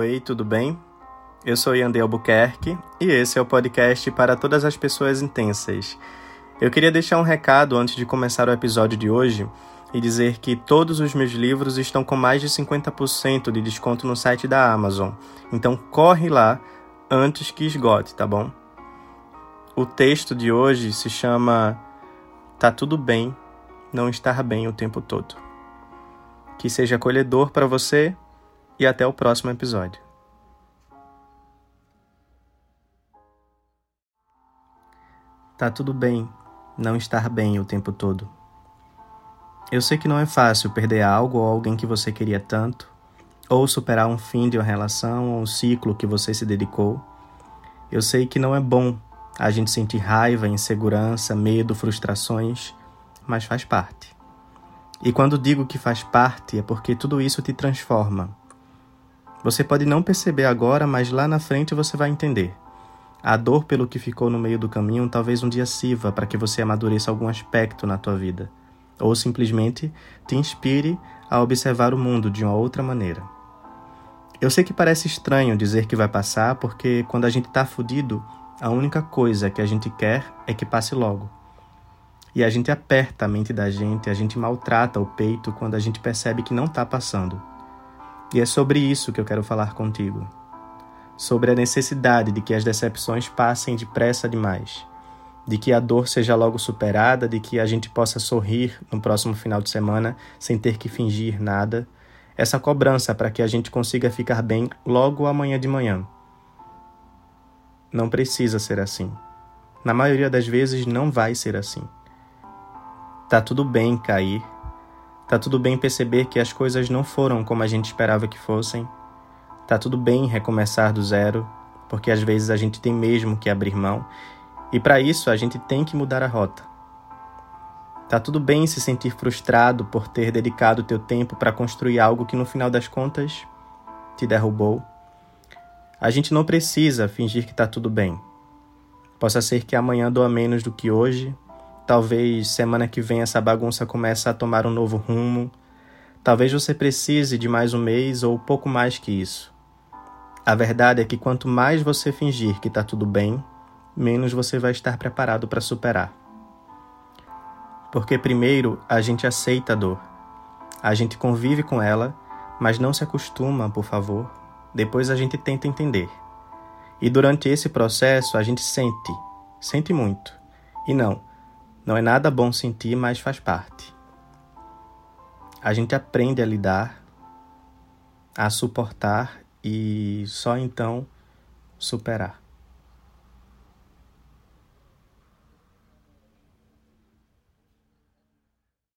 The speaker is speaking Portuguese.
Oi, tudo bem? Eu sou Yandel Albuquerque e esse é o podcast para todas as pessoas intensas. Eu queria deixar um recado antes de começar o episódio de hoje e dizer que todos os meus livros estão com mais de 50% de desconto no site da Amazon. Então corre lá antes que esgote, tá bom? O texto de hoje se chama Tá tudo bem não estar bem o tempo todo. Que seja acolhedor para você e até o próximo episódio. Tá tudo bem não estar bem o tempo todo. Eu sei que não é fácil perder algo ou alguém que você queria tanto, ou superar um fim de uma relação ou um ciclo que você se dedicou. Eu sei que não é bom a gente sentir raiva, insegurança, medo, frustrações, mas faz parte. E quando digo que faz parte, é porque tudo isso te transforma. Você pode não perceber agora, mas lá na frente você vai entender. A dor pelo que ficou no meio do caminho talvez um dia sirva para que você amadureça algum aspecto na tua vida, ou simplesmente te inspire a observar o mundo de uma outra maneira. Eu sei que parece estranho dizer que vai passar, porque quando a gente está fudido, a única coisa que a gente quer é que passe logo. E a gente aperta a mente da gente, a gente maltrata o peito quando a gente percebe que não está passando. E é sobre isso que eu quero falar contigo. Sobre a necessidade de que as decepções passem depressa demais, de que a dor seja logo superada, de que a gente possa sorrir no próximo final de semana sem ter que fingir nada. Essa cobrança para que a gente consiga ficar bem logo amanhã de manhã. Não precisa ser assim. Na maioria das vezes não vai ser assim. Tá tudo bem cair, Tá tudo bem perceber que as coisas não foram como a gente esperava que fossem. Tá tudo bem recomeçar do zero, porque às vezes a gente tem mesmo que abrir mão, e para isso a gente tem que mudar a rota. Tá tudo bem se sentir frustrado por ter dedicado teu tempo para construir algo que no final das contas te derrubou. A gente não precisa fingir que tá tudo bem. Possa ser que amanhã doa menos do que hoje, Talvez semana que vem essa bagunça comece a tomar um novo rumo. Talvez você precise de mais um mês ou pouco mais que isso. A verdade é que quanto mais você fingir que está tudo bem, menos você vai estar preparado para superar. Porque primeiro a gente aceita a dor, a gente convive com ela, mas não se acostuma, por favor. Depois a gente tenta entender. E durante esse processo a gente sente, sente muito. E não, não é nada bom sentir, mas faz parte. A gente aprende a lidar, a suportar e só então superar.